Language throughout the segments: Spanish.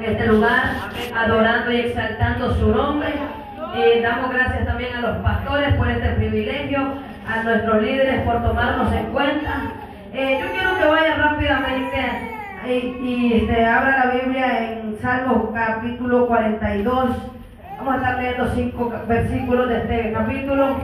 en este lugar, adorando y exaltando su nombre. Y damos gracias también a los pastores por este privilegio, a nuestros líderes por tomarnos en cuenta. Eh, yo quiero que vaya rápidamente y, y este, abra la Biblia en Salmos capítulo 42. Vamos a estar leyendo cinco versículos de este capítulo.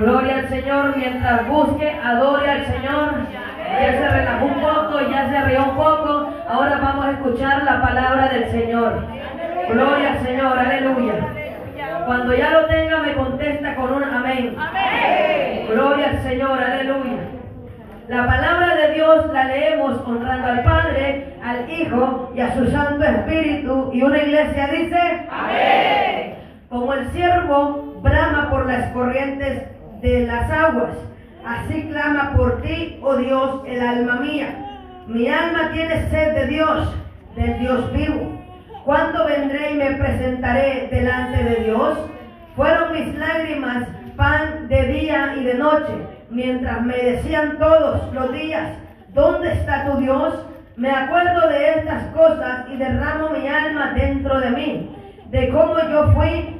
Gloria al Señor mientras busque, adore al Señor. Ya se relajó un poco, ya se rió un poco. Ahora vamos a escuchar la palabra del Señor. Gloria al Señor, aleluya. Cuando ya lo tenga, me contesta con un amén. Gloria al Señor, aleluya. La palabra de Dios la leemos honrando al Padre, al Hijo y a su Santo Espíritu. Y una iglesia dice, amén. Como el siervo brama por las corrientes de las aguas, así clama por ti, oh Dios, el alma mía. Mi alma tiene sed de Dios, del Dios vivo. ¿Cuándo vendré y me presentaré delante de Dios? Fueron mis lágrimas pan de día y de noche, mientras me decían todos los días, ¿dónde está tu Dios? Me acuerdo de estas cosas y derramo mi alma dentro de mí, de cómo yo fui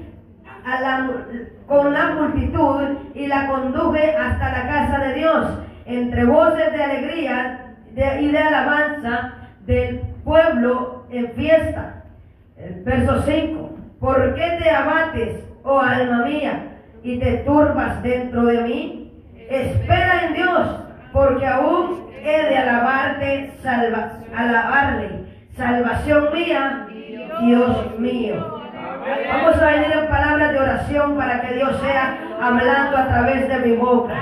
a la, con la multitud y la conduje hasta la casa de Dios, entre voces de alegría y de alabanza del pueblo en fiesta. Verso 5. ¿Por qué te abates, oh alma mía, y te turbas dentro de mí? Espera en Dios, porque aún he de alabarte, salva, alabarle. Salvación mía, Dios mío. Vamos a venir en palabras de oración para que Dios sea hablando a través de mi boca.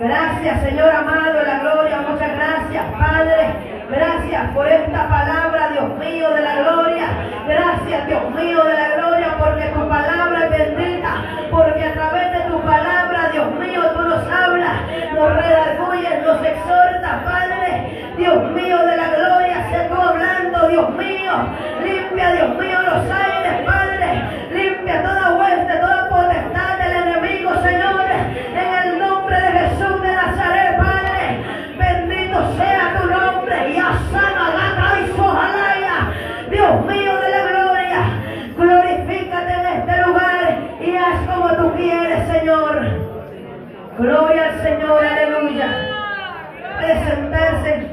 Gracias, Señor amado de la gloria. Muchas gracias, Padre. Gracias por esta palabra, Dios mío de la gloria. Gracias, Dios mío de la gloria, porque tu palabra es bendita. Porque a través de tu palabra, Dios mío, tú nos hablas, nos redarguyes, nos exhortas, Padre. Dios mío de la gloria, sé tú hablando, Dios mío. Limpia, Dios mío, los aires, Padre. Limpia toda hueste, toda potestad del enemigo, Señor. En el nombre de Jesús de Nazaret, Padre. Bendito sea tu nombre. Y asana la sojalaya. Dios mío de la gloria. Glorifícate en este lugar y haz como tú quieres, Señor. Gloria al Señor, aleluya. Puede sentarse,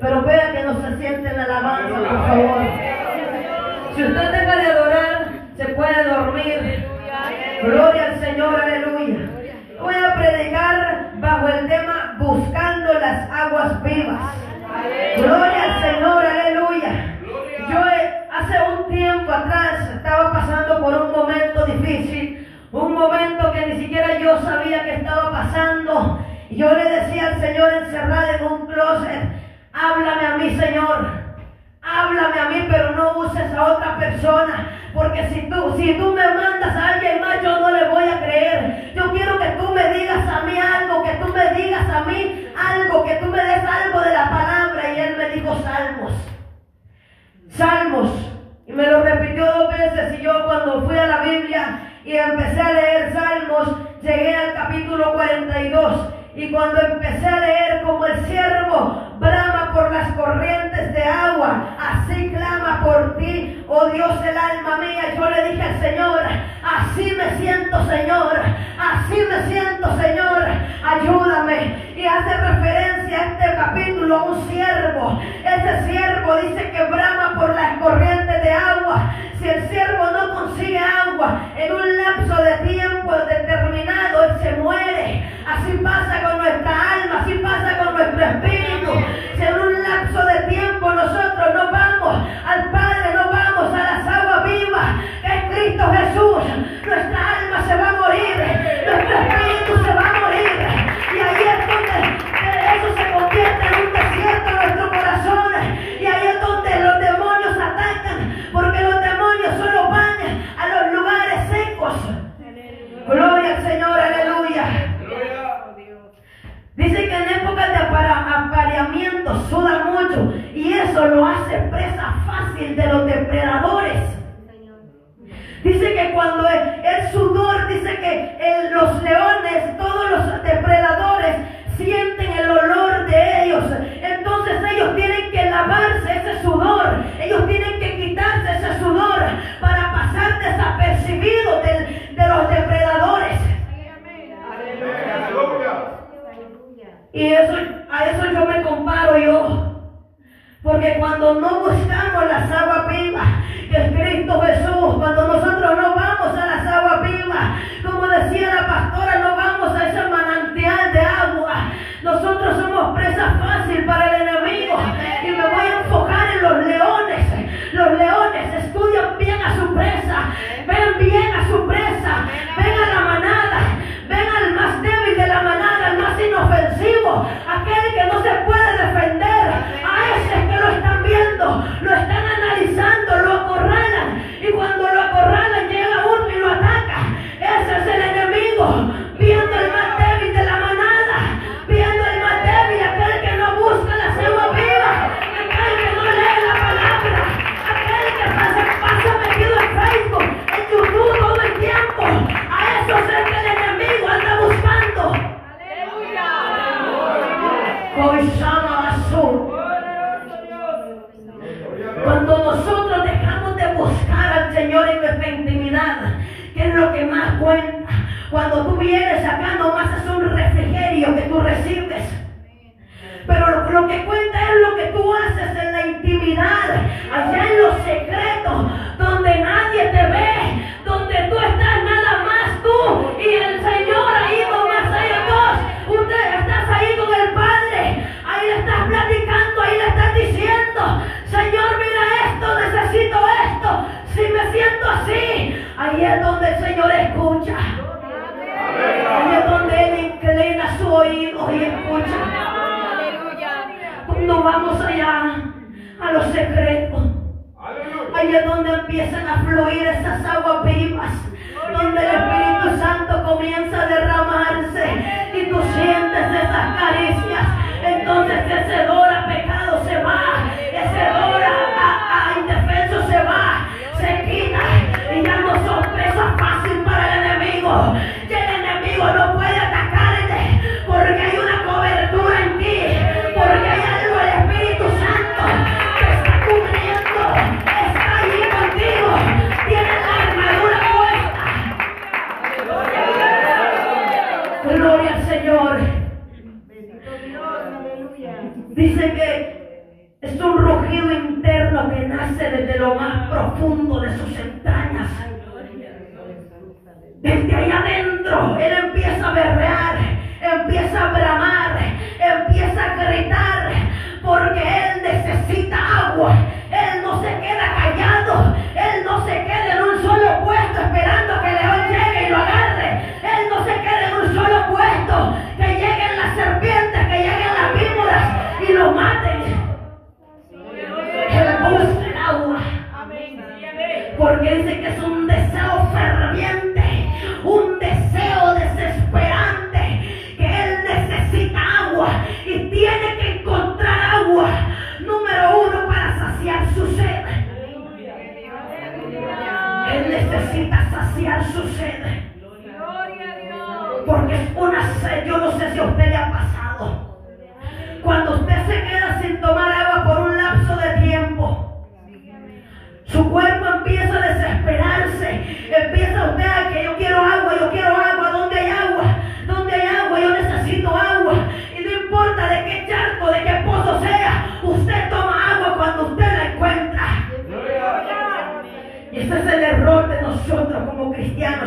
pero vea que no se siente en la alabanza, por favor. Si usted deja de adorar, se puede dormir. Gloria al Señor, aleluya. Voy a predicar bajo el tema Buscando las aguas vivas. Gloria al Señor, aleluya. Yo eh, hace un tiempo atrás estaba pasando por un momento difícil, un momento que ni siquiera yo sabía que estaba pasando. Y yo le decía al Señor encerrado en un closet, háblame a mí, Señor. Háblame a mí, pero no uses a otra persona. Porque si tú, si tú me mandas a alguien más, yo no le voy a creer. Yo quiero que tú me digas a mí algo, que tú me digas a mí algo, que tú me des algo de la palabra. Y él me dijo salmos. Salmos. Y me lo repitió dos veces. Y yo cuando fui a la Biblia y empecé a leer salmos, llegué al capítulo 42. Y cuando empecé a leer como el siervo brama por las corrientes de agua, así clama por ti, oh Dios el alma mía. Yo le dije al Señor, así me siento Señor, así me siento Señor, ayúdame. Y hace referencia a este capítulo a un siervo. Ese siervo dice que brama por las corrientes de agua. Si el siervo no consigue agua en un lapso de tiempo determinado, él se muere. Así pasa con nuestra alma, así pasa con nuestro espíritu. Si en un lapso de tiempo nosotros no vamos al Padre, no vamos a las aguas vivas, es Cristo Jesús, nuestra alma se va a morir,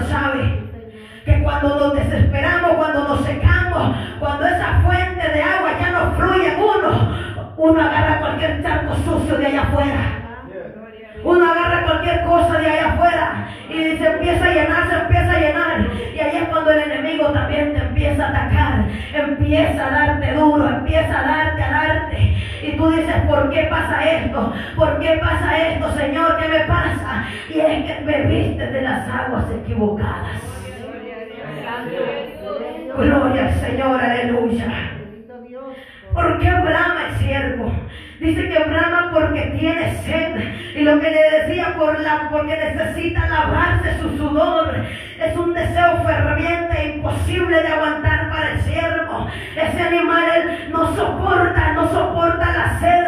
sabe. Que cuando nos desesperamos, cuando nos secamos, cuando esa fuente de agua ya no fluye en uno, uno agarra cualquier charco sucio de allá afuera. Uno agarra cualquier cosa de allá afuera y se empieza a llenar, se empieza a llenar. Y ahí es cuando el enemigo también te empieza a atacar, empieza a darte duro, empieza a darte y tú dices, ¿por qué pasa esto? ¿Por qué pasa esto, Señor? ¿Qué me pasa? Y es que me viste de las aguas equivocadas. Gloria al Señor, aleluya. ¿Por qué brama el siervo? Dice que brama porque tiene sed. Y lo que le decía, por la, porque necesita lavarse su sudor. Es un deseo ferviente, imposible de aguantar para el siervo. Ese animal él no soporta, no soporta la sed.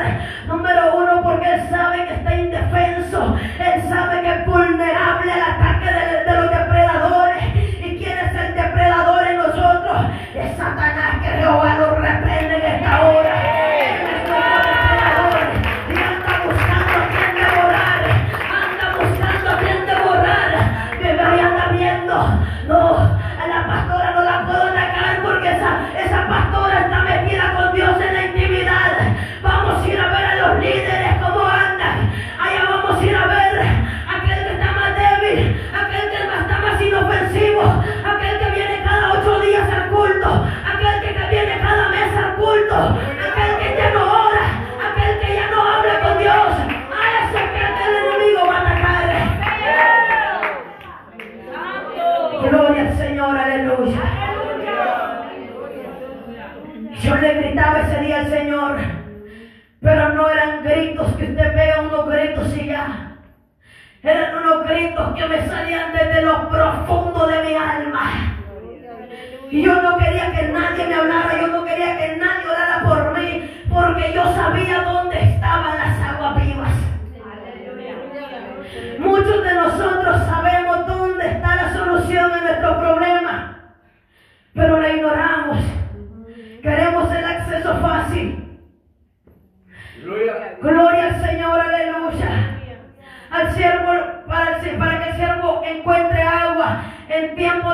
Número uno, porque él sabe que está indefenso. Él sabe que es vulnerable al ataque de, de los depredadores. ¿Y quién es el depredador en nosotros? Es Satanás.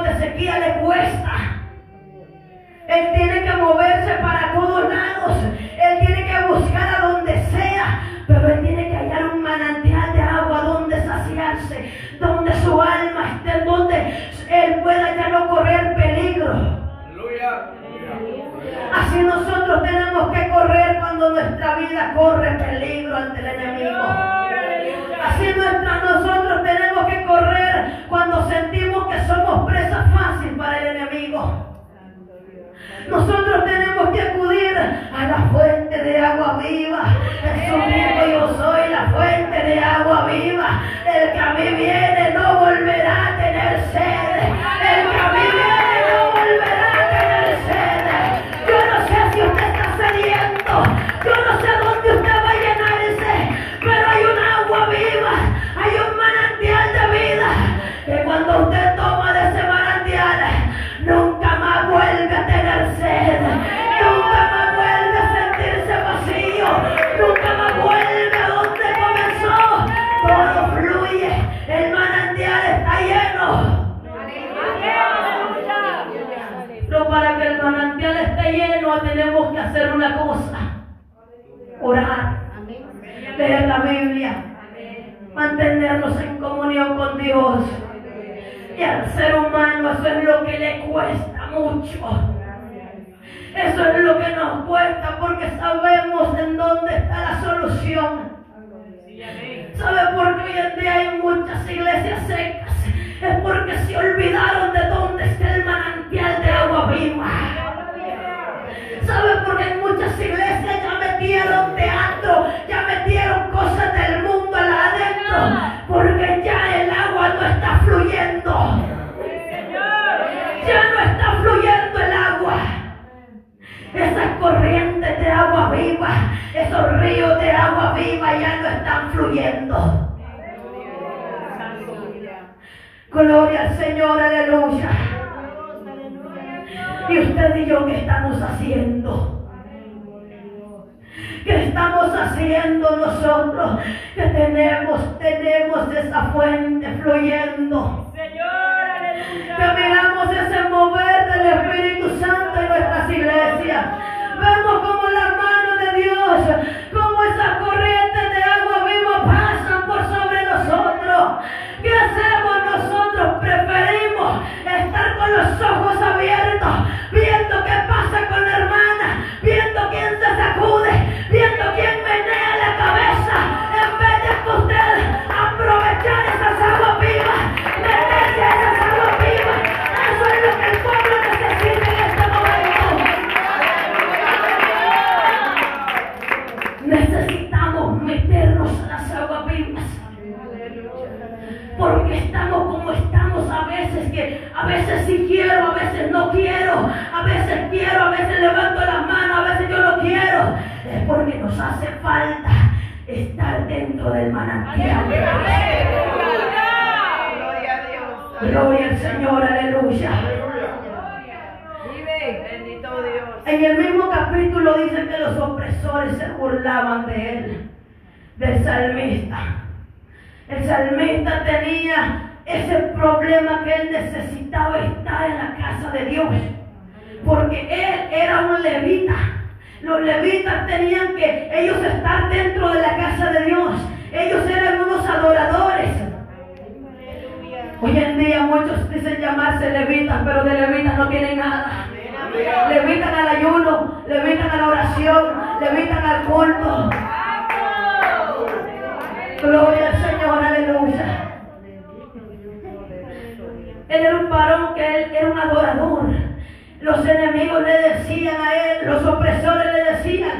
De sequía le cuesta. Él tiene que moverse para todos lados. Él tiene que buscar a donde sea. Pero él tiene que hallar un manantial de agua donde saciarse. Donde su alma esté, donde él pueda ya no correr peligro. Así nosotros tenemos que correr cuando nuestra vida corre peligro ante el enemigo. Así nuestra, nosotros tenemos que correr cuando sentimos que somos presa fácil para el enemigo. Nosotros tenemos que acudir a la fuente de agua viva. Jesús dijo, yo soy la fuente de agua viva. El que a mí viene no volverá a tener sed. El que a mí Que cuando usted toma de ese manantial, nunca más vuelve a tener sed. Nunca más vuelve a sentirse vacío. Nunca más vuelve a donde comenzó. Todo fluye. El manantial está lleno. Pero para que el manantial esté lleno tenemos que hacer una cosa. Orar. Leer la Biblia. Mantenernos en comunión al ser humano eso es lo que le cuesta mucho. Eso es lo que nos cuesta porque sabemos en dónde está la solución. ¿Sabe por qué hoy en día hay muchas iglesias secas? Es porque se olvidaron de dónde está el manantial de agua viva. ¿Sabe por qué en muchas iglesias ya metieron teatro, ya metieron cosas del mundo adentro? Porque ya el está fluyendo. Ya no está fluyendo el agua. Esas corrientes de agua viva, esos ríos de agua viva ya no están fluyendo. Gloria al Señor, aleluya. Y usted y yo, ¿qué estamos haciendo? ¿Qué estamos haciendo nosotros? Que tenemos, tenemos esa fuente fluyendo. Que miramos ese mover del Espíritu Santo en nuestras iglesias. Vemos como la mano de Dios, como esas corrientes de agua viva ¿Qué hacemos nosotros? Preferimos estar con los ojos abiertos, viendo qué pasa con la hermana, viendo quién se sacude, viendo quién menea la cabeza, de él, del salmista. El salmista tenía ese problema que él necesitaba estar en la casa de Dios, porque él era un levita. Los levitas tenían que ellos estar dentro de la casa de Dios. Ellos eran unos adoradores. Hoy en día muchos dicen llamarse levitas, pero de levitas no tienen nada. Levitan al ayuno, levitan a la oración, levitan al culto. Gloria al Señor, aleluya. Él era un varón que él era un adorador. Los enemigos le decían a él, los opresores le decían,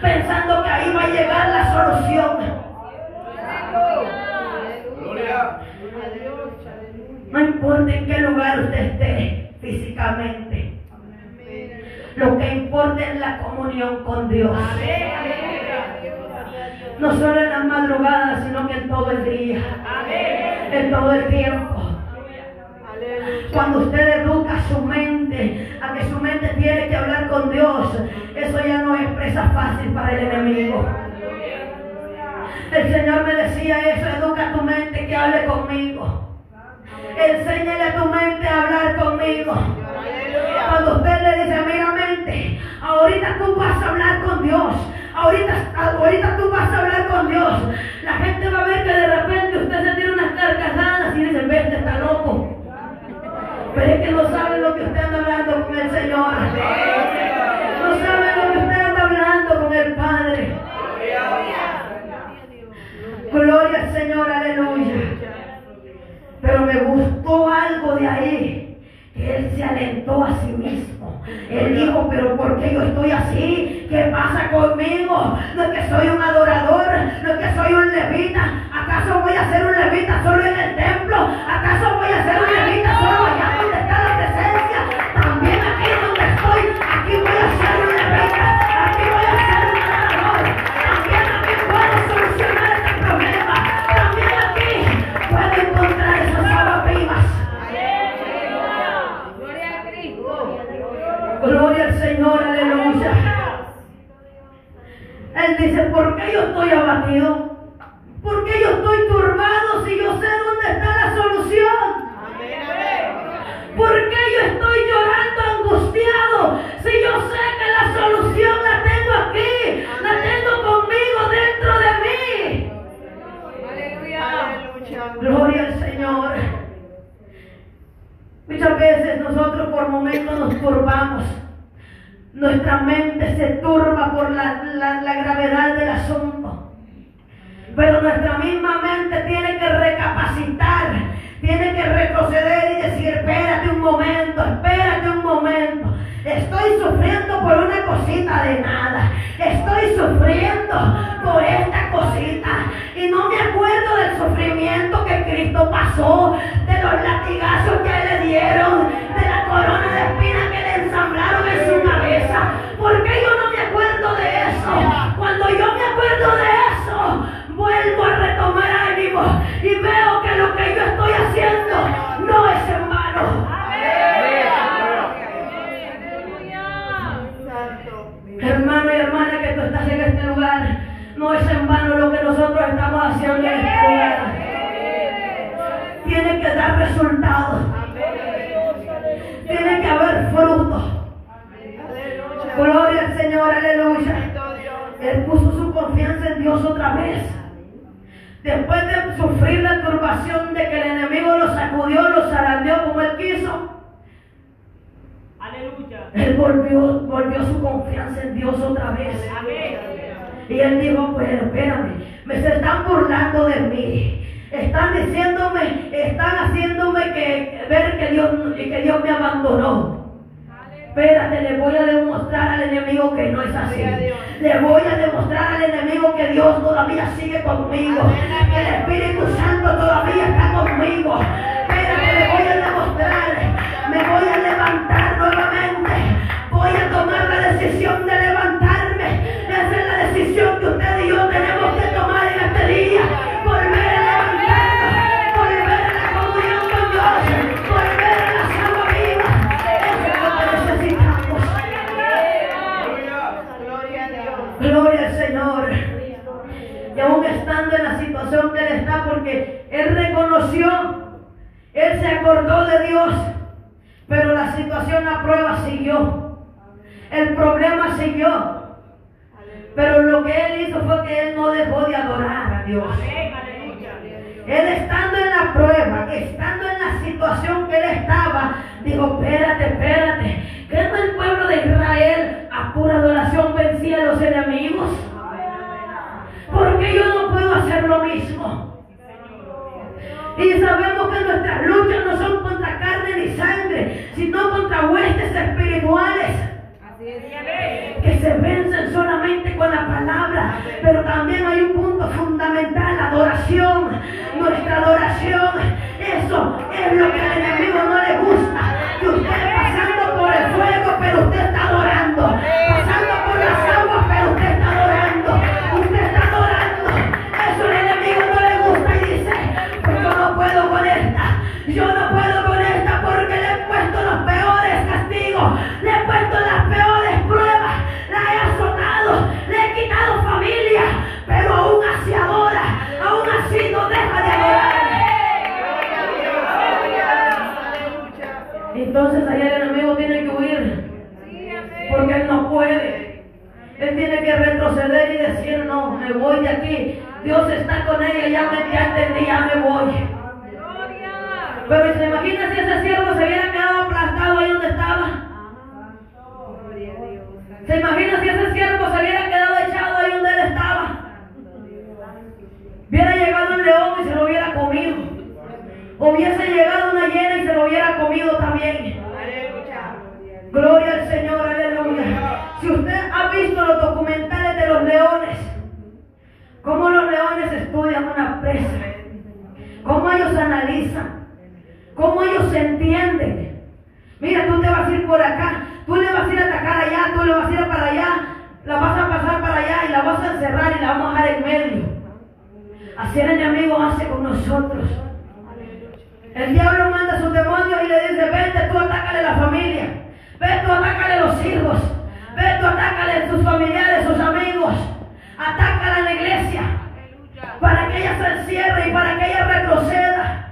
pensando que ahí va a llegar la solución. No importa en qué lugar usted esté físicamente. Lo que importa es la comunión con Dios. No solo en las madrugadas, sino que en todo el día. En todo el tiempo. Cuando usted educa su mente a que su mente tiene que hablar con Dios, eso ya no es presa fácil para el enemigo. El Señor me decía eso, educa tu mente que hable conmigo. Enséñale a tu mente a hablar conmigo. Cuando usted le dice, mira ahorita tú vas a hablar con Dios. Ahorita, ahorita tú vas a hablar con Dios. La gente va a ver que de repente usted se tiene unas carcajadas y dice, vete, está loco. Pero es que no sabe lo que anda hablando con el Señor. No sabe lo que anda hablando con el Padre. Gloria al Señor, aleluya. Pero me gustó algo de ahí. Él se alentó a sí mismo. Él dijo, pero ¿por qué yo estoy así? ¿Qué pasa conmigo? No es que soy un adorador, no es que soy un levita. ¿Acaso voy a ser un levita solo en el templo? ¿Acaso voy a ser un levita solo allá donde está la presencia? Zarandeó como él quiso. Aleluya. Él volvió, volvió su confianza en Dios otra vez. Y él dijo, pues espérame, me se están burlando de mí. Están diciéndome, están haciéndome que ver que Dios, que Dios me abandonó. Espérate, le voy a demostrar al enemigo que no es así. Le voy a demostrar al enemigo que Dios todavía sigue conmigo. Que el Espíritu Santo todavía está conmigo. Espérate, Me voy a levantar nuevamente. Voy a tomar la decisión de levantarme. Esa es la decisión que usted y yo tenemos que tomar en este día. Volver a levantarnos. Volver a la comunión con Dios. Volver a las aguas vivas. Eso es lo que necesitamos. Gloria al Señor. Y aún estando en la situación que él está, porque él reconoció, él se acordó de Dios. Pero la situación, la prueba siguió. El problema siguió. Pero lo que él hizo fue que él no dejó de adorar a Dios. Él estando en la prueba, estando en la situación que él estaba, dijo, espérate, espérate, que no el pueblo de Israel a pura adoración vencía a los enemigos. Porque yo no puedo hacer lo mismo. Y sabemos que nuestras luchas no son contra carne ni sangre, sino contra huestes espirituales. Que se vencen solamente con la palabra, pero también hay un punto fundamental, la adoración, nuestra adoración, eso es lo que al enemigo no le gusta, que usted pasando por el fuego, pero usted está adorando, puesto las peores pruebas, la he azotado, le he quitado familia, pero aún así adora, aún así no deja de adorar. Entonces allá el enemigo tiene que huir, porque él no puede. Él tiene que retroceder y decir, no, me voy de aquí. Dios está con ella, ya me ya entendí, ya me voy. Pero se imagina si ese siervo se hubiera quedado aplastado ahí donde estaba. ¿Se imagina si ese siervo se hubiera quedado echado ahí donde él estaba? Hubiera llegado un león y se lo hubiera comido. Hubiese llegado una hiena y se lo hubiera comido también. Gloria al Señor, aleluya. Si usted ha visto los documentales de los leones, cómo los leones estudian una presa, cómo ellos analizan, cómo ellos entienden. Mira, tú te vas a ir por acá, tú le vas a ir a atacar allá, tú le vas a ir para allá, la vas a pasar para allá y la vas a encerrar y la vamos a dejar en medio. Así el enemigo hace con nosotros. El diablo manda a sus demonios y le dice, vete tú atácale la familia, vete tú atácale los hijos, vete tú atácale sus familiares, sus amigos, atácala en la iglesia, para que ella se encierre y para que ella retroceda.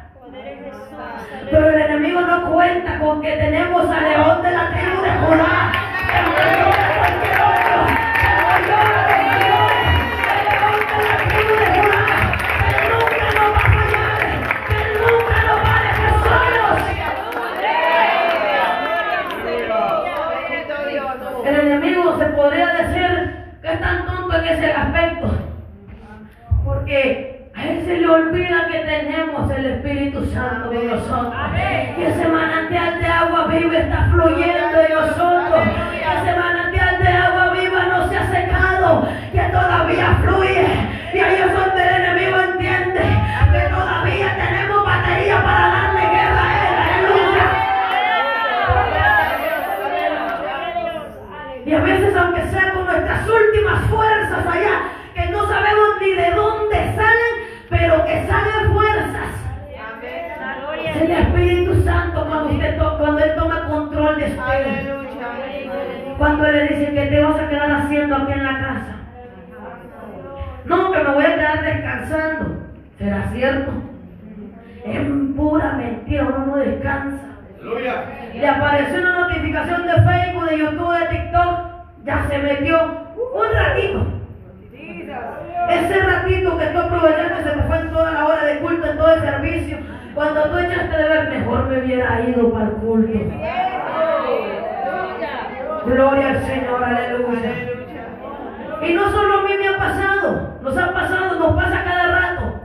Pero el enemigo no cuenta con que tenemos al león de la tribu de Judá, podría decir que es tan tonto en ese aspecto, porque él se le olvida que tenemos el Espíritu Santo con nosotros. Que ese manantial de agua viva está fluyendo en nosotros. Que ese manantial de agua viva no se ha secado, que todavía fluye. Y ahí es donde el enemigo entiende que todavía tenemos batería para darle guerra a él. Aleluya. Y a veces, aunque sea con nuestras últimas fuerzas allá, que no sabemos ni de dónde pero que salen fuerzas. Es el Espíritu Santo cuando, usted to- cuando Él toma control de usted. Cuando Él le dice que te vas a quedar haciendo aquí en la casa. No, que me voy a quedar descansando. ¿Será cierto? Es pura mentira, uno no descansa. Le apareció una notificación de Facebook, de YouTube, de TikTok. Ya se metió un ratito. Ese ratito que tú aprovechaste se te fue en toda la hora de culto, en todo el servicio. Cuando tú echaste de ver, mejor me hubiera ido para el culto. Gloria al Señor, aleluya. Y no solo a mí me ha pasado, nos ha pasado, nos pasa cada rato.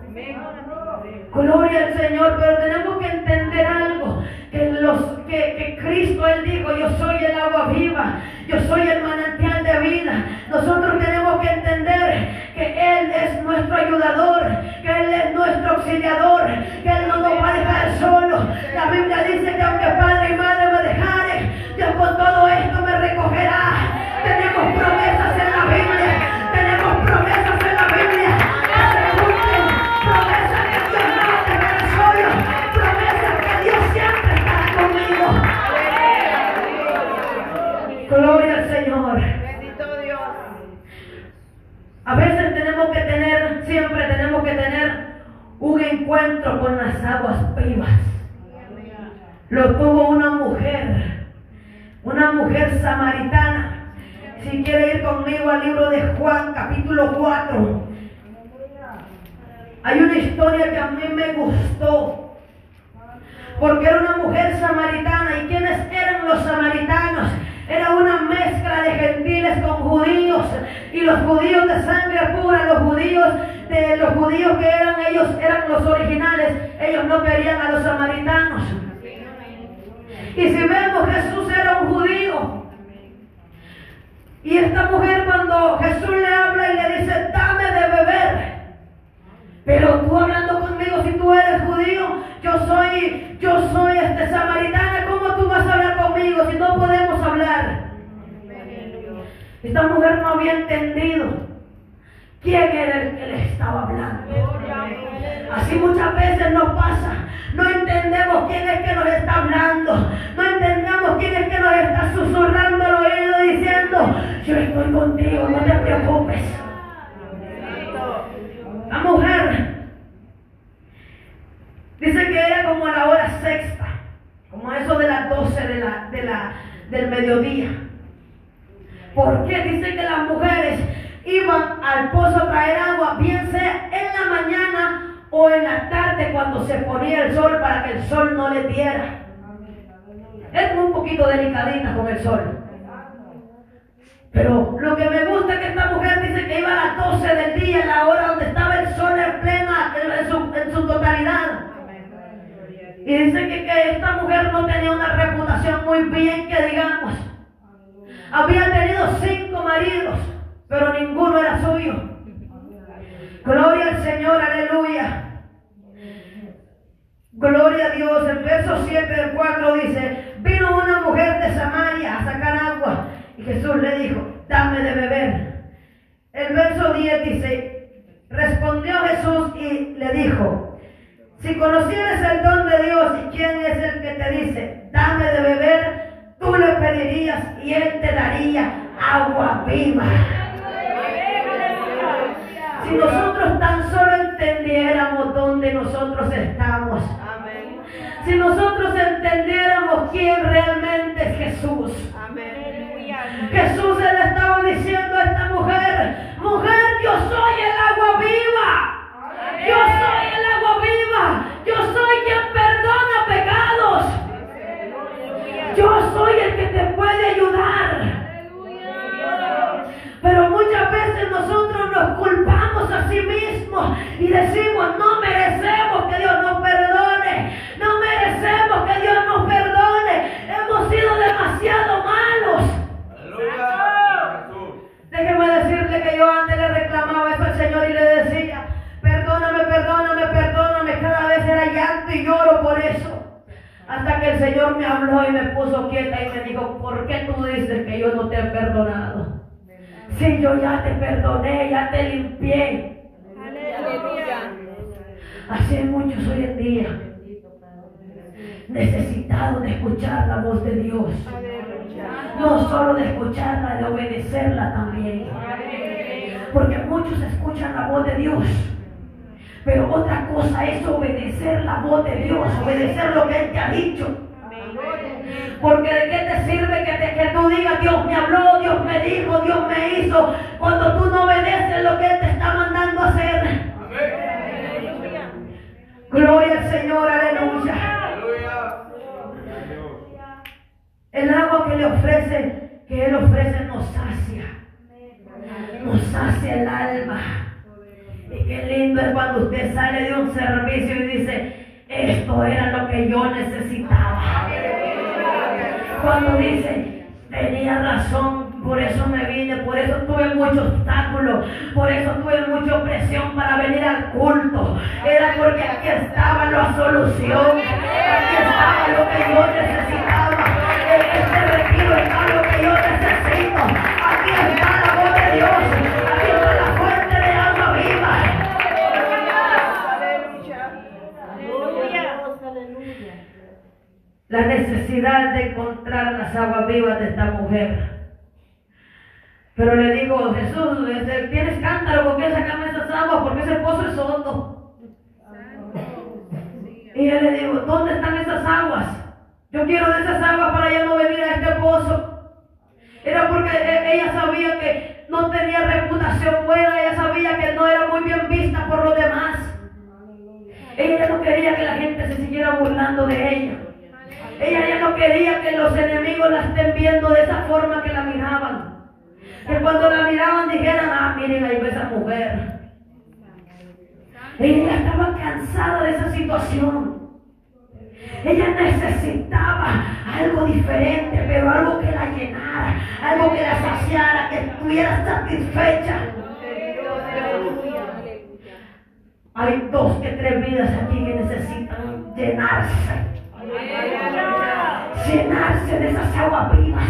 Gloria al Señor, pero tenemos que entender algo, que, los, que Cristo, Él dijo, yo soy el agua viva, yo soy el manantial de vida. Nosotros tenemos que entender nuestro auxiliador, que Él no nos va a dejar solos. La Biblia dice que Lo tuvo una mujer mujer samaritana. Si quiere ir conmigo al libro de Juan, capítulo 4. Hay una historia que a mí me gustó. Porque era una mujer samaritana. ¿Y quiénes eran los samaritanos? Era una mezcla de gentiles con judíos. Y los judíos de sangre pura, los judíos de los judíos que eran ellos, eran los originales. Ellos no querían a los samaritanos. Y si vemos, Jesús era un judío. Y esta mujer cuando Jesús le habla y le dice, dame de beber. Pero tú hablando conmigo, si tú eres judío, yo soy, yo soy este samaritana, ¿cómo tú vas a hablar conmigo si no podemos hablar? Esta mujer no había entendido quién era el que le estaba hablando. Así muchas veces nos pasa. No entendemos quién es que nos está hablando. No entendemos quién es que nos está susurrando al oído diciendo, yo estoy contigo, no te preocupes. La mujer dice que era como a la hora sexta, como eso de las 12 de la, de la, del mediodía. ¿Por qué? Dice que las mujeres iban al pozo a traer agua, bien sea en la mañana o en la tarde cuando se ponía el sol para que el sol no le diera. Es un poquito delicadita con el sol. Pero lo que me gusta es que esta mujer dice que iba a las 12 del día, la hora donde estaba el sol en plena, en su, en su totalidad. Y dice que, que, esta mujer no tenía una reputación muy bien, que digamos. Había tenido cinco maridos, pero ninguno era suyo. Gloria al Señor, aleluya. Gloria a Dios. El verso 7 del 4 dice, vino una mujer de Samaria a sacar agua y Jesús le dijo, dame de beber. El verso 10 dice, respondió Jesús y le dijo, si conocieras el don de Dios y quién es el que te dice, dame de beber, tú le pedirías y él te daría agua viva. Si nosotros tan solo entendiéramos dónde nosotros estamos, si nosotros entendiéramos quién realmente es Jesús, Jesús le estaba diciendo a esta mujer, mujer, yo soy el agua viva. Yo soy el agua viva. Yo soy quien perdona pecados. Yo soy el que te puede ayudar. Pero muchas veces nosotros nos culpamos a sí mismos y decimos, no merecemos que Dios nos perdone. No merecemos que Dios nos perdone. Hemos sido demasiado malos. Déjeme decirle que yo antes le reclamaba eso al Señor y le decía, perdóname, perdóname, perdóname. Cada vez era llanto y lloro por eso. Hasta que el Señor me habló y me puso quieta y me dijo, ¿por qué tú dices que yo no te he perdonado? Si yo ya te perdoné, ya te limpié. Así hay muchos hoy en día necesitados de escuchar la voz de Dios. No solo de escucharla, de obedecerla también. Porque muchos escuchan la voz de Dios. Pero otra cosa es obedecer la voz de Dios, obedecer lo que Él te ha dicho. Porque de qué te sirve que, te, que tú digas, Dios me habló, Dios me dijo, Dios me hizo, cuando tú no obedeces lo que Él te está mandando a hacer. Gloria al Señor, aleluya. El agua que le ofrece, que Él ofrece, nos sacia. Nos sacia el alma. Y qué lindo es cuando usted sale de un servicio y dice, esto era lo que yo necesitaba. Cuando dice, tenía razón, por eso me vine, por eso tuve muchos obstáculos, por eso tuve mucha presión para venir al culto. Era porque aquí estaba la solución, aquí estaba lo que yo necesitaba. En este retiro está lo que yo necesito. Aquí está La necesidad de encontrar las aguas vivas de esta mujer. Pero le digo, Jesús, tienes cántaro, ¿por qué sacarme esas aguas? Porque ese pozo es hondo. Y yo le digo, ¿dónde están esas aguas? Yo quiero de esas aguas para ya no venir a este pozo. porque e, ella sabía que no tenía reputación buena, ella sabía que no era muy bien vista por los demás. Ella no quería que la gente se siguiera burlando de ella. Ella ya no quería que los enemigos la estén viendo de esa forma que la miraban. Que cuando la miraban dijeran, ah, miren ahí esa mujer. Ella estaba cansada de esa situación. Ella necesitaba algo diferente, pero algo que la llenara, algo que la saciara, que estuviera satisfecha. Hay dos que tres vidas aquí que necesitan llenarse. Llenarse de esas aguas vivas.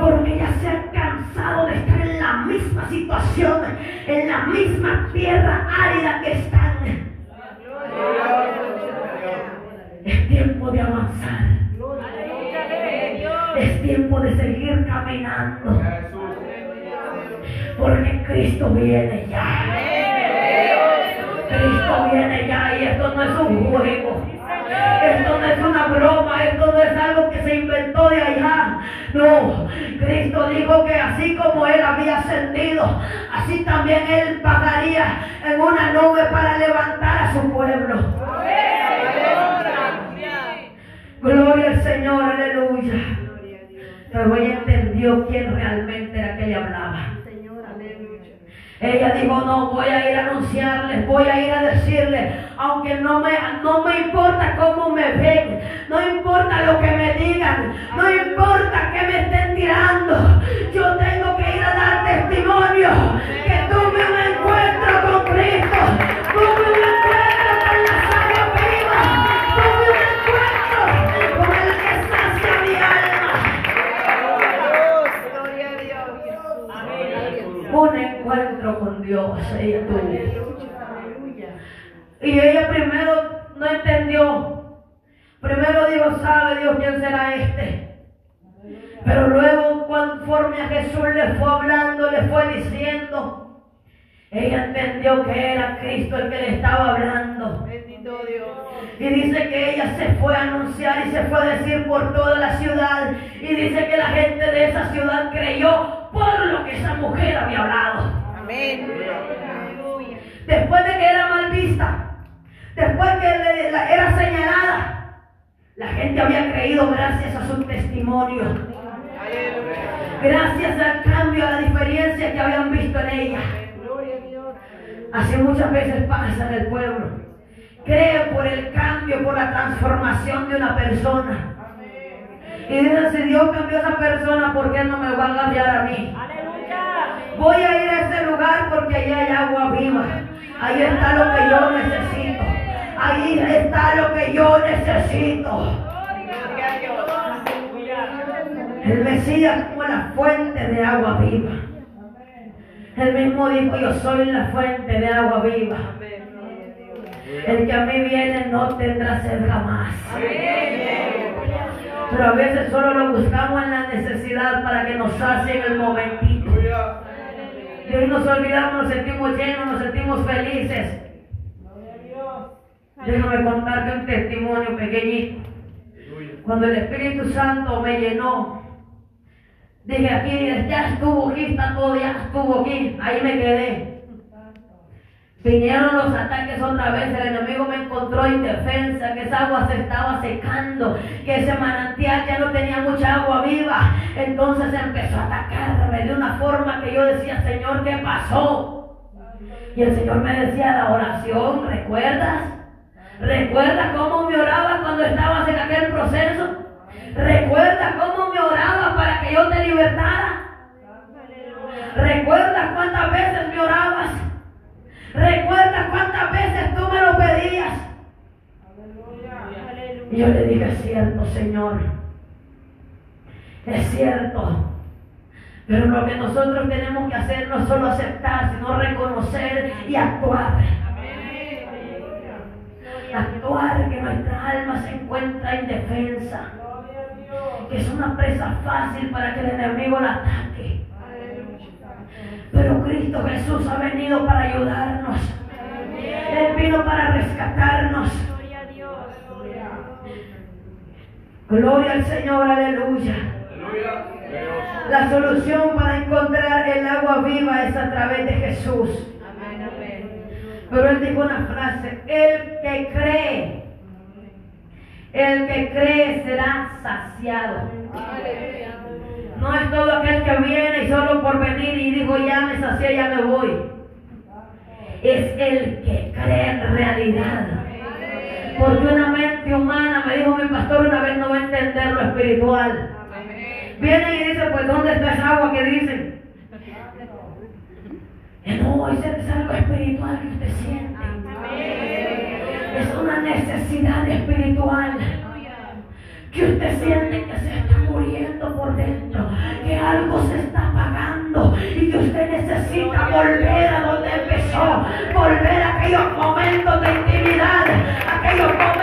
Porque ya se han cansado de estar en la misma situación, en la misma tierra árida que están. Es tiempo de avanzar. Es tiempo de seguir caminando. Porque Cristo viene ya. Cristo viene ya y esto no es un juego. Esto no es una broma, esto no es algo que se inventó de allá. No, Cristo dijo que así como Él había ascendido, así también Él pagaría en una nube para levantar a su pueblo. Gloria al Señor, aleluya. Pero ella entendió quién realmente era que le hablaba. Ella dijo, no, voy a ir a anunciarles, voy a ir a decirles, aunque no me, no me importa cómo me ven, no importa lo que me digan, no importa que me estén tirando, yo tengo que ir a dar testimonio que tuve un encuentro con Cristo, Dios, ella tuvo. Y ella primero no entendió. Primero dijo, sabe Dios quién será este. Pero luego conforme a Jesús le fue hablando, le fue diciendo, ella entendió que era Cristo el que le estaba hablando. Bendito Dios. Y dice que ella se fue a anunciar y se fue a decir por toda la ciudad. Y dice que la gente de esa ciudad creyó por lo que esa mujer había hablado. Amén. Después de que era mal vista, después que era señalada, la gente había creído gracias a su testimonio. Gracias al cambio, a la diferencia que habían visto en ella. Así muchas veces pasa en el pueblo. Cree por el cambio, por la transformación de una persona. Y dicen, si Dios cambió a esa persona, ¿por qué no me va a cambiar a mí? Voy a ir a este lugar porque allí hay agua viva. Ahí está lo que yo necesito. Ahí está lo que yo necesito. El Mesías fue la fuente de agua viva. Él mismo dijo, yo soy la fuente de agua viva. El que a mí viene no tendrá sed jamás. Pero a veces solo lo buscamos en la necesidad para que nos sacie en el momentito. Y hoy nos olvidamos, nos sentimos llenos, nos sentimos felices. Déjame contarte un testimonio pequeñito. Cuando el Espíritu Santo me llenó, dije aquí, ya estuvo aquí, está todo, ya estuvo aquí, ahí me quedé. Vinieron los ataques otra vez, el enemigo me encontró indefensa, que esa agua se estaba secando, que ese manantial ya no tenía mucha agua viva. Entonces empezó a atacarme de una forma que yo decía, Señor, ¿qué pasó? Y el Señor me decía la oración, ¿recuerdas? ¿Recuerdas cómo me oraba cuando estabas en aquel proceso? ¿Recuerdas cómo me oraba para que yo te libertara? ¿Recuerdas cuántas veces me orabas? ¿Recuerdas cuántas veces tú me lo pedías? Yo le dije, es cierto, Señor. Es cierto. Pero lo que nosotros tenemos que hacer no es solo aceptar, sino reconocer y actuar. Actuar que nuestra alma se encuentra indefensa. Que es una presa fácil para que el enemigo la ataque. Pero Cristo Jesús ha venido para ayudarnos. Él vino para rescatarnos. Gloria al Señor, aleluya. La solución para encontrar el agua viva es a través de Jesús. Pero él dijo una frase, el que cree, el que cree será saciado. No es todo aquel que viene y solo por venir y dijo ya me sacié, ya me voy. Es el que cree en realidad. Porque una mente humana, me dijo mi pastor una vez, no va a entender lo espiritual. Viene y dice, pues ¿dónde está esa agua que dicen? No, ese es algo espiritual que usted siente. Es una necesidad espiritual que usted siente que se está muriendo por dentro, que algo se está apagando y que usted necesita volver a donde empezó, volver a aquellos momentos de aquellos momentos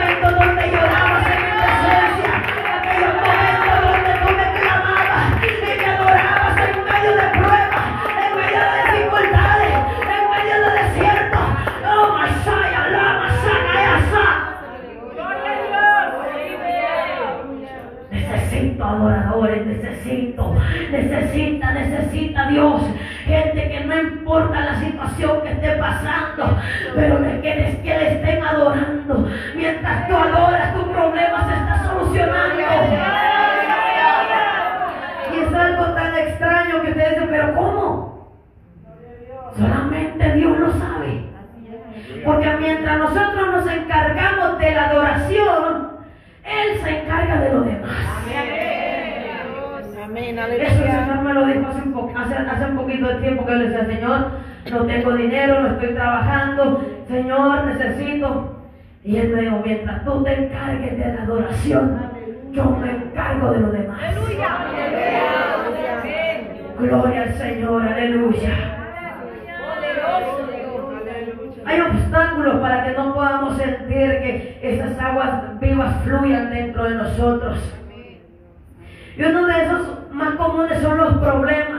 hace hace, un poquito de tiempo que le decía, Señor, no tengo dinero, no estoy trabajando, Señor, necesito. Y Él me dijo, mientras tú te encargues de la adoración, yo me encargo de lo demás. Gloria al Señor, aleluya. Hay obstáculos para que no podamos sentir que esas aguas vivas fluyan dentro de nosotros. Y uno de esos más comunes son los problemas,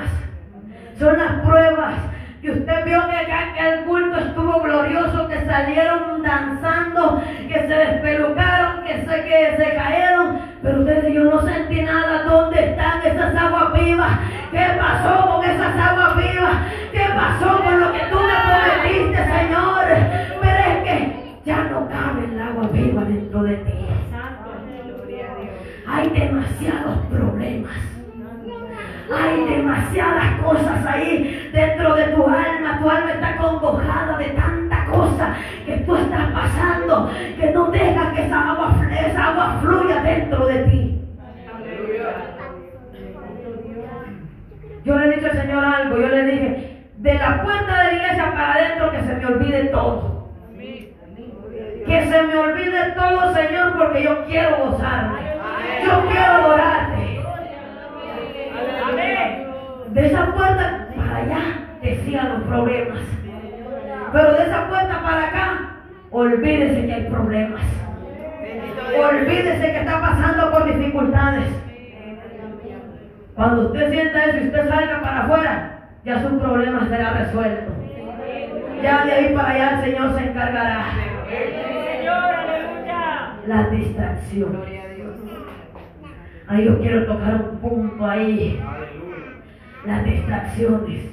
son las pruebas. Que usted vio que acá que el culto estuvo glorioso, que salieron danzando, que se despelucaron, que se, que se cayeron. Pero usted dice, yo no sentí nada. ¿Dónde están esas aguas vivas? ¿Qué pasó con esas aguas vivas? ¿Qué pasó con lo que tú me prometiste, Señor? Pero es que ya no cabe el agua viva dentro de ti. Hay demasiados problemas. Hay demasiadas cosas ahí dentro de tu alma. Tu alma está congojada de tanta cosa que tú estás pasando que no deja que esa agua, esa agua fluya dentro de ti. Yo le he dicho al Señor algo. Yo le dije, de la puerta de la iglesia para adentro que se me olvide todo. Que se me olvide todo, Señor, porque yo quiero gozarme. Yo quiero adorarte. De esa puerta para allá decían los problemas. Pero de esa puerta para acá, olvídese que hay problemas. Olvídese que está pasando por dificultades. Cuando usted sienta eso y usted salga para afuera, ya su problema será resuelto. Ya de ahí para allá el Señor se encargará. La distracción. Ahí yo quiero tocar un punto ahí. Las distracciones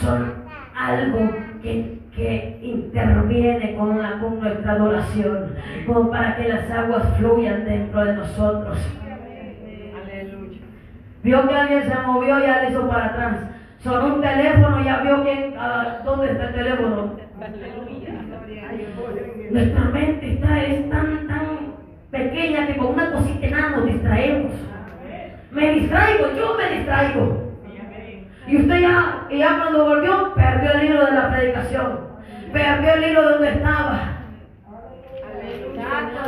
son algo que, que interviene con, la, con nuestra adoración, como para que las aguas fluyan dentro de nosotros. Vio que alguien se movió y ya le hizo para atrás. Sonó un teléfono, ya vio que ah, dónde está el teléfono. Nuestra mente está, es tan, tan pequeña que con una cosita nada nos distraemos. Me distraigo, yo me distraigo. Y usted ya, ya cuando volvió, perdió el hilo de la predicación. Perdió el hilo de donde estaba.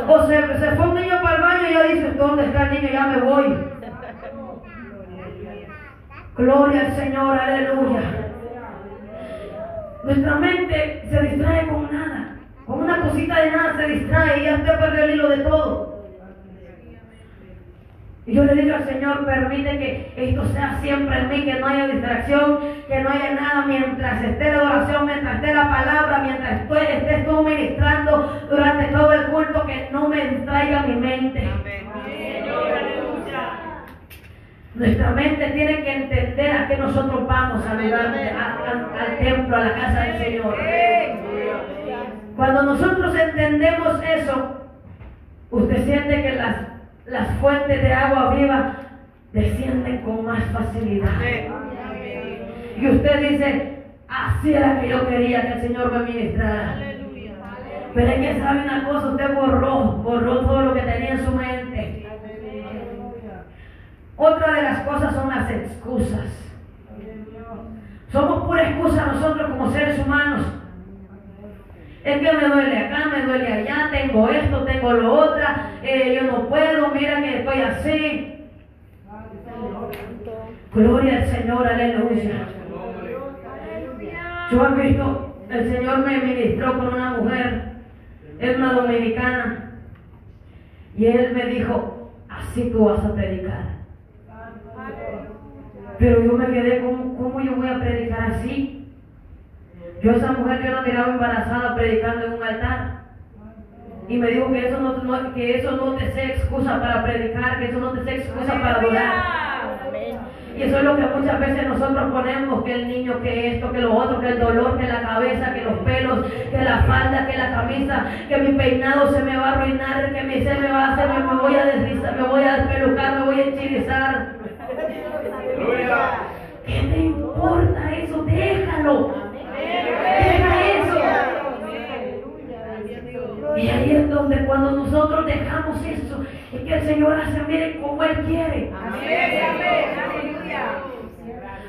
O se, se fue un niño para el baño y ya dice, ¿dónde está el niño? Ya me voy. Gloria al Señor, aleluya. Nuestra mente se distrae con nada. Con una cosita de nada se distrae y ya usted perdió el hilo de todo. Y yo le digo al Señor, permite que esto sea siempre en mí, que no haya distracción, que no haya nada mientras esté la oración, mientras esté la palabra, mientras estoy, estés tú ministrando durante todo el culto, que no me distraiga mi mente. Nuestra mente tiene que entender a qué nosotros vamos lugar, a- al templo, a la casa del Señor. Cuando nosotros entendemos eso, usted siente que las, las fuentes de agua viva descienden con más facilidad. Y usted dice, así era que yo quería que el Señor me ministrara. Pero es que sabe una cosa, usted borró, borró todo lo que tenía en su mente. Otra de las cosas son las excusas. Somos pura excusa nosotros como seres humanos. Es que me duele acá, me duele allá, tengo esto, tengo lo otro, eh, yo no puedo, mira que estoy así. Gloria al Señor, aleluya. Yo he visto, el Señor me ministró con una mujer, es una dominicana, y Él me dijo, así tú vas a predicar. Pero yo me quedé, ¿cómo, cómo yo voy a predicar así? Yo a esa mujer yo la miraba embarazada predicando en un altar. Y me dijo que eso no, no- que eso no te sea excusa para predicar, que eso no te sea excusa para adorar. Y eso es lo que muchas veces nosotros ponemos, que el niño, que esto, que lo otro, que el dolor, que la cabeza, que los pelos, que la falda, que la camisa, que mi peinado se me va a arruinar, que mi se me va a hacer, me, me voy a deslizar, me voy a despelucar, me voy a enchilizar. ¿Qué te importa eso? Déjalo. Deja eso. Y ahí es donde cuando nosotros dejamos es que el Señor hace, miren como Él quiere.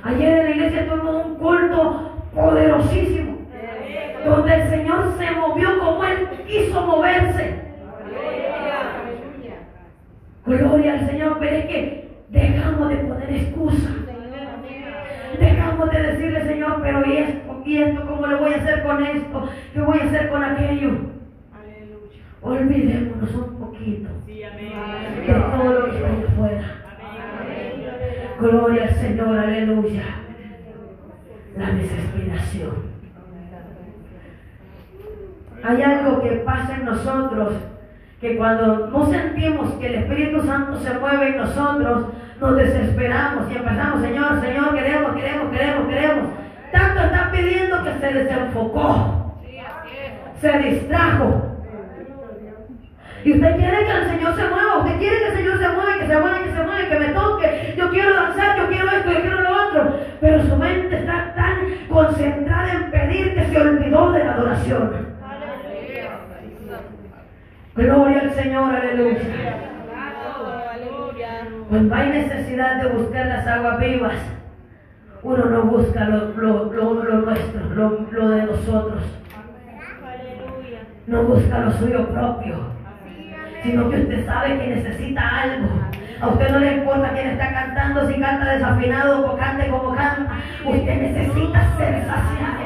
Ayer en la iglesia tuvimos un culto poderosísimo, donde el Señor se movió como Él quiso moverse. Gloria al Señor, pero es que dejamos de poner excusa. Dejamos de decirle, Señor, pero ¿y esto? ¿Y esto? ¿Cómo le voy a hacer con esto? ¿Qué voy a hacer con aquello? Olvidémonos un poquito de todo lo que está allá afuera. Gloria al Señor, aleluya. La desesperación. Hay algo que pasa en nosotros que cuando no sentimos que el Espíritu Santo se mueve en nosotros, nos desesperamos y empezamos, Señor, Señor, queremos, queremos, queremos, queremos. Tanto está pidiendo que se desenfocó, se distrajo. Y usted quiere que el Señor se mueva, usted quiere que el Señor se mueva, que se mueva, que se mueva, que me toque. Yo quiero danzar, yo quiero esto, yo quiero lo otro. Pero su mente está tan concentrada en pedir que se olvidó de la adoración. Gloria al Señor, aleluya. Cuando hay necesidad de buscar las aguas vivas, uno no busca lo, lo- lo- lo nuestro, lo de nosotros. No busca lo suyo propio, sino que usted sabe que necesita algo. A usted no le importa quién está cantando, si canta desafinado o cante como canta. Usted necesita ser saciado.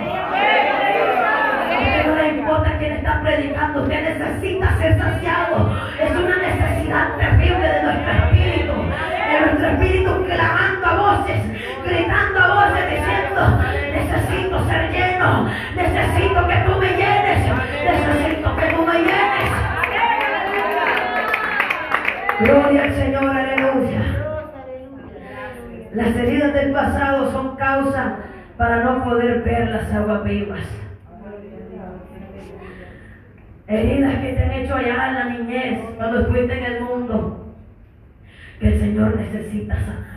A usted no le importa quién está predicando, usted necesita ser saciado. Es una necesidad terrible de nuestro espíritu. De nuestro espíritu clamando a voces, gritando a voces, diciendo, necesito ser lleno, necesito que tú me llenes, necesito Gloria al Señor, aleluya. Las heridas del pasado son causa para no poder ver las aguas vivas. Heridas que te han hecho allá en la niñez, cuando estuviste en el mundo, que el Señor necesita sanar.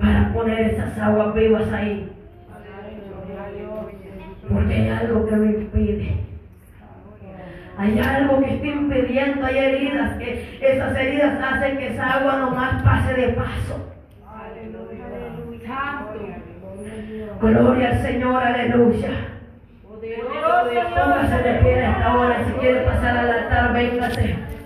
Para poner esas aguas vivas ahí. Porque hay algo que me impide. Hay algo que está impidiendo, hay heridas, que esas heridas hacen que esa agua nomás pase de paso. Gloria al Señor, aleluya. Póngase de pie a esta hora, si quiere pasar al altar, véngase.